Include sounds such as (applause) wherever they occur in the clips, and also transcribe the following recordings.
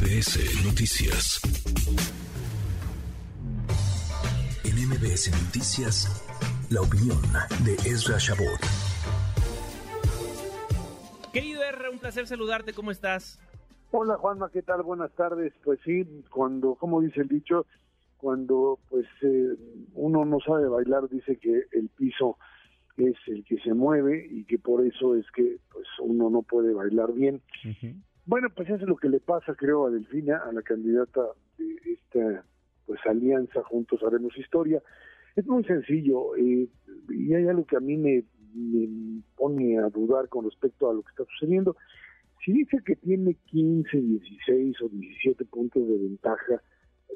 MBS Noticias. En MBS Noticias, la opinión de Ezra Shabot. Querido R, un placer saludarte, ¿cómo estás? Hola Juanma, ¿qué tal? Buenas tardes. Pues sí, cuando, como dice el dicho, cuando pues eh, uno no sabe bailar, dice que el piso es el que se mueve y que por eso es que pues uno no puede bailar bien. Bueno, pues eso es lo que le pasa, creo, a Delfina, a la candidata de esta pues alianza Juntos Haremos Historia. Es muy sencillo eh, y hay algo que a mí me, pone a dudar con respecto a lo que está sucediendo. Si dice que tiene 15, 16 o 17 puntos de ventaja,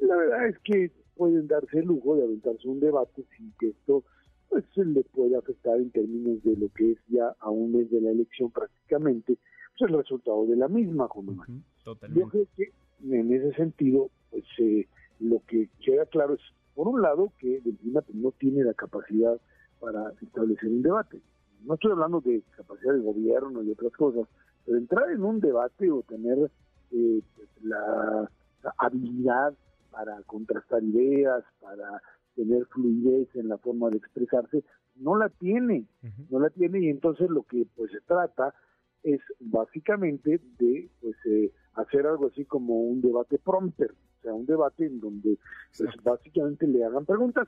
la verdad es que pueden darse el lujo de aventarse un debate sin que esto pues le puede afectar en términos de lo que es ya a un mes de la elección prácticamente pues el resultado de la misma Juan Yo creo que en ese sentido pues eh, lo que queda claro es por un lado que Delfina pues, no tiene la capacidad para establecer un debate. No estoy hablando de capacidad de gobierno y otras cosas pero entrar en un debate o tener eh, la habilidad para contrastar ideas, para tener fluidez en la forma de expresarse, no la tiene, no la tiene y entonces lo que pues se trata es básicamente de pues eh, hacer algo así como un debate prompter, o sea, un debate en donde pues, básicamente le hagan preguntas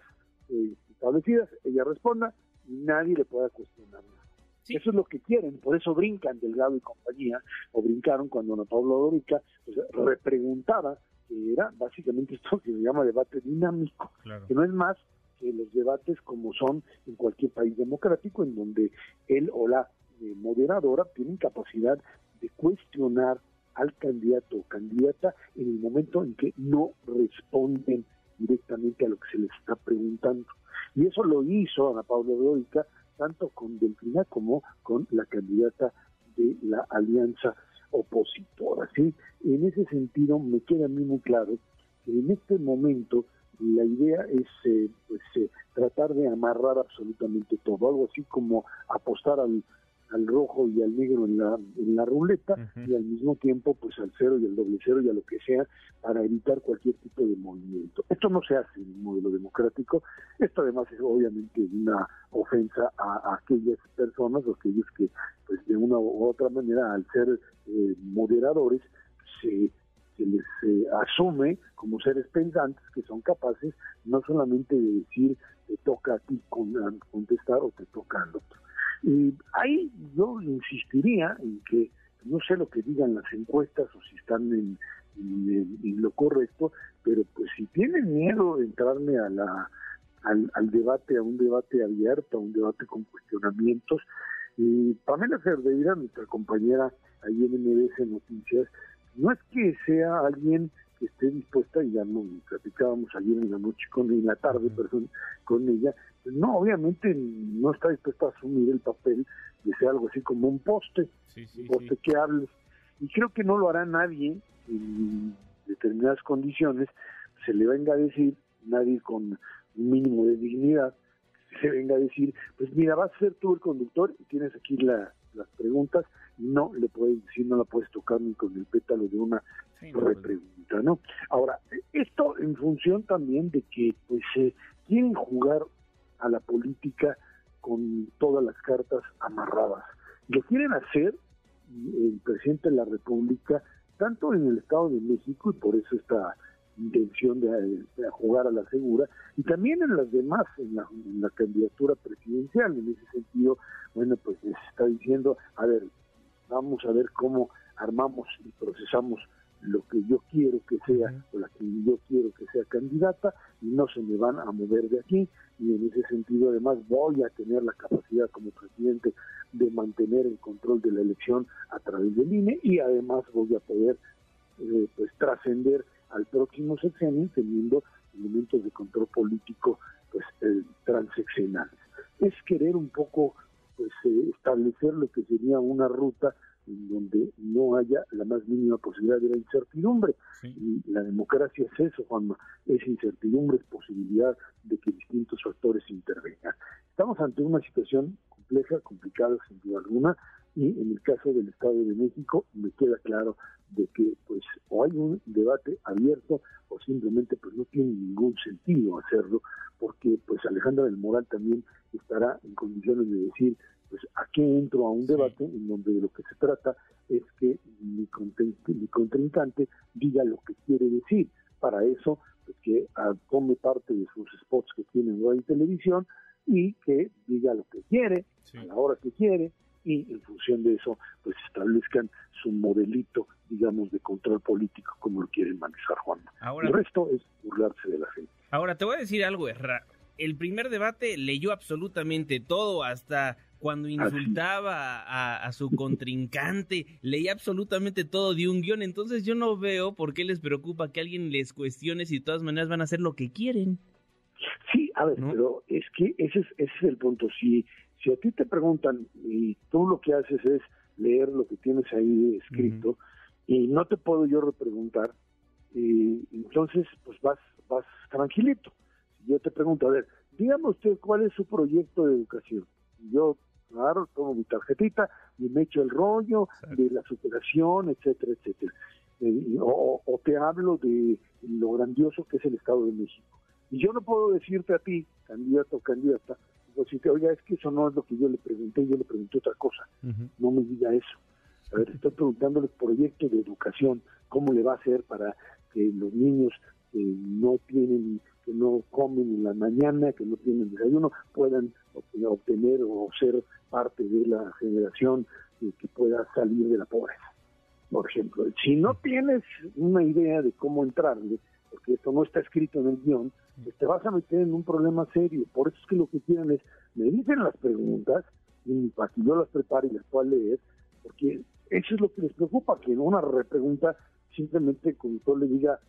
eh, establecidas, ella responda y nadie le pueda cuestionar nada. Eso es lo que quieren, por eso brincan Delgado y compañía, o brincaron cuando Ana Pablo Dorica pues, repreguntaba que era básicamente (laughs) esto que se llama debate dinámico, que no es más que los debates como son en cualquier país democrático, en donde él o la eh, moderadora tienen capacidad de cuestionar al candidato o candidata en el momento en que no responden directamente a lo que se les está preguntando. Y eso lo hizo Ana Paula Dórica tanto con Delfina como con la candidata de la Alianza opositora. ¿sí? En ese sentido, me queda a mí muy claro que en este momento la idea es eh, pues, eh, tratar de amarrar absolutamente todo, algo así como apostar al, al rojo y al negro en la, en la ruleta y al mismo tiempo pues al cero y al doble cero y a lo que sea para evitar cualquier tipo de movimiento. Esto no se hace en un modelo democrático, esto además es obviamente una ofensa a, aquellas personas o aquellos que pues de una u otra manera al ser eh, moderadores se se les eh, asume como seres pensantes que son capaces no solamente de decir te toca a ti contestar o te toca al otro, y ahí yo insistiría en que, no sé lo que digan las encuestas o si están en, lo correcto, pero pues si tienen miedo de entrarme a la, al, debate, a un debate abierto, a un debate con cuestionamientos, y Pamela Cerdeira, nuestra compañera ahí en MBS Noticias, no es que sea alguien que esté dispuesta, y ya no platicábamos ayer en la noche con en la tarde, perdón, con ella, no, obviamente no está dispuesta a asumir el papel de ser algo así como un poste, un poste que hable. Y creo que no lo hará nadie en determinadas condiciones, se le venga a decir, nadie con un mínimo de dignidad, se venga a decir, pues mira, vas a ser tú el conductor y tienes aquí las preguntas, y no le puedes decir, no la puedes tocar ni con el pétalo de una repregunta, ¿no? Ahora, esto en función también de que pues se quieren jugar a la política con todas las cartas amarradas. Lo quieren hacer el presidente de la República, tanto en el Estado de México, y por eso esta intención de, jugar a la segura, y también en las demás, en la, en la, candidatura presidencial. En ese sentido, bueno, pues se está diciendo, a ver, vamos a ver cómo armamos y procesamos lo que yo quiero que sea o la que yo quiero que sea candidata y no se me van a mover de aquí y en ese sentido además voy a tener la capacidad como presidente de mantener el control de la elección a través del INE y además voy a poder eh, pues trascender al próximo sexenio teniendo elementos de control político pues eh, transeccionales. Es querer un poco pues eh, establecer lo que sería una ruta en donde no haya la más mínima posibilidad de la incertidumbre. Y la democracia es eso, Juanma, es incertidumbre, es posibilidad de que distintos factores intervengan. Estamos ante una situación compleja, complicada sin duda alguna, y en el caso del Estado de México me queda claro de que pues o hay un debate abierto o simplemente pues no tiene ningún sentido hacerlo porque pues Alejandra del Moral también estará en condiciones de decir pues a qué entro a un debate en donde de lo que se trata es que mi, mi contrincante diga lo que quiere decir para eso pues, que tome parte de sus spots que tiene en radio y televisión y que diga lo que quiere a la hora que quiere y en función de eso pues establezcan su modelito digamos de control político como lo quieren manejar Juan. el resto es burlarse de la gente. Ahora te voy a decir algo, el primer debate leyó absolutamente todo hasta cuando insultaba a, su contrincante, (laughs) leía absolutamente todo de un guion, entonces yo no veo por qué les preocupa que alguien les cuestione si de todas maneras van a hacer lo que quieren. Sí, a ver, pero es que ese es, ese es el punto. Si, si a ti te preguntan y tú lo que haces es leer lo que tienes ahí escrito y no te puedo yo repreguntar, y entonces pues vas, vas tranquilito. Si yo te pregunto, a ver, dígame usted cuál es su proyecto de educación. Yo claro, tomo mi tarjetita y me echo el rollo de la superación, etcétera, etcétera. Eh, o, te hablo de lo grandioso que es el Estado de México. Y yo no puedo decirte a ti, candidato o candidata, te oiga, es que eso no es lo que yo le pregunté, yo le pregunté otra cosa. No me diga eso. A ver, estoy preguntándole proyecto de educación, cómo le va a hacer para que los niños que no tienen, que no comen en la mañana, que no tienen desayuno, puedan obtener o ser parte de la generación que pueda salir de la pobreza. Por ejemplo, si no tienes una idea de cómo entrarle, porque esto no está escrito en el guion, te vas a meter en un problema serio. Por eso es que lo que quieren es, me dicen las preguntas, y para que yo las prepare y las pueda leer, porque eso es lo que les preocupa, que en una repregunta simplemente el conductor le diga,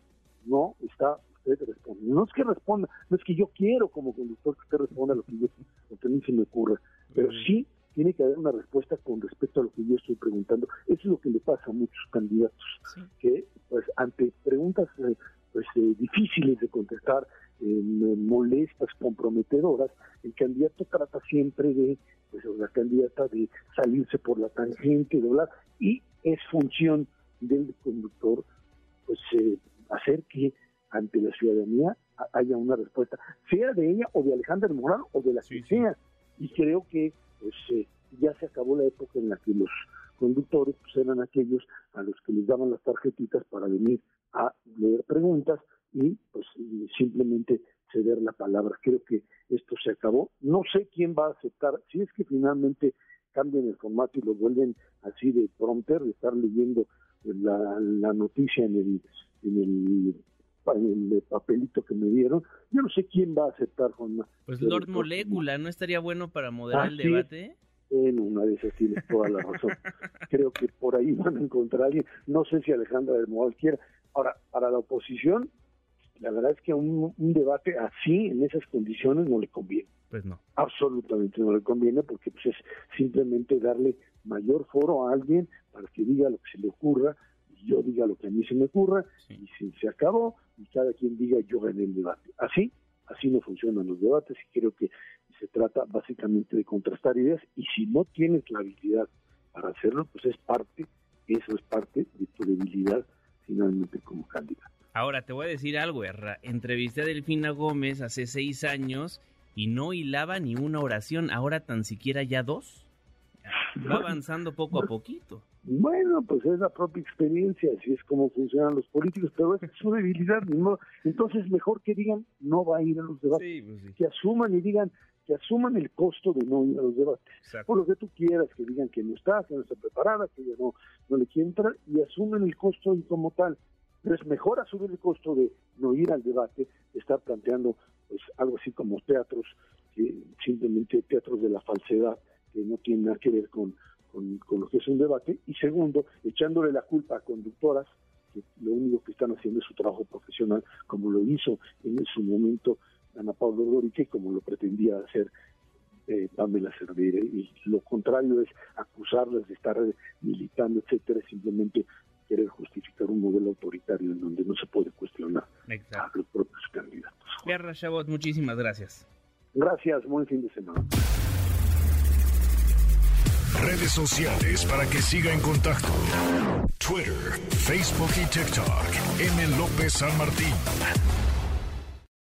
no, está, usted responde. No es que responda, no es que yo quiero como conductor que usted responda lo que, yo, lo que a mí se me ocurre, pero sí tiene que haber una respuesta con respecto a lo que yo estoy preguntando. Eso es lo que le pasa a muchos candidatos, que pues ante preguntas eh, pues eh, difíciles de contestar, eh, molestas, comprometedoras, el candidato trata siempre de, pues la candidata de salirse por la tangente, de hablar, y es función del conductor pues hacer que ante la ciudadanía haya una respuesta, sea de ella o de Alejandra Moral o de la que sea. Y creo que pues eh, ya se acabó la época en la que los conductores pues, eran aquellos a los que les daban las tarjetitas para venir a leer preguntas y pues simplemente ceder la palabra. Creo que esto se acabó. No sé quién va a aceptar, si es que finalmente cambian el formato y lo vuelven así de prompter, de estar leyendo la, la noticia en el, en el el papelito que me dieron. Yo no sé quién va a aceptar, Juanma. Pues Lord Molécula, ¿no estaría bueno para moderar el debate? En una de esas tienes toda la razón. (laughs) Creo que por ahí van a encontrar a alguien. No sé si Alejandra del Moral quiera. Ahora, para la oposición, la verdad es que un, un debate así, en esas condiciones, no le conviene. Pues no. Absolutamente no le conviene porque pues, es simplemente darle mayor foro a alguien para que diga lo que se le ocurra yo diga lo que a mí se me ocurra y si se acabó y cada quien diga yo gané el debate. Así, así no funcionan los debates y creo que se trata básicamente de contrastar ideas y si no tienes la habilidad para hacerlo, pues es parte, eso es parte de tu debilidad finalmente como candidato. Ahora te voy a decir algo, Erra. Entrevisté a Delfina Gómez hace seis años y no hilaba ni una oración, ahora tan siquiera ya dos. Va avanzando poco a poquito. Bueno, pues es la propia experiencia, así es como funcionan los políticos, pero es su debilidad. ¿no? Entonces, mejor que digan, no va a ir a los debates. Pues que asuman y digan, que asuman el costo de no ir a los debates. Por lo que tú quieras, que digan que no está, que no está preparada, que ya no, no le quiere entrar, y asumen el costo y como tal. Pero es mejor asumir el costo de no ir al debate, estar planteando pues algo así como teatros, que simplemente teatros de la falsedad, que no tienen nada que ver con con, lo que es un debate, y segundo, echándole la culpa a conductoras que lo único que están haciendo es su trabajo profesional, como lo hizo en su momento Ana Paula Dorique, como lo pretendía hacer eh, Pamela Cervera, y lo contrario es acusarlas de estar militando, etcétera, simplemente querer justificar un modelo autoritario en donde no se puede cuestionar a los propios candidatos. Guerra Chabot, muchísimas gracias. Gracias, buen fin de semana. Redes sociales para que siga en contacto: Twitter, Facebook y TikTok. M. López San Martín.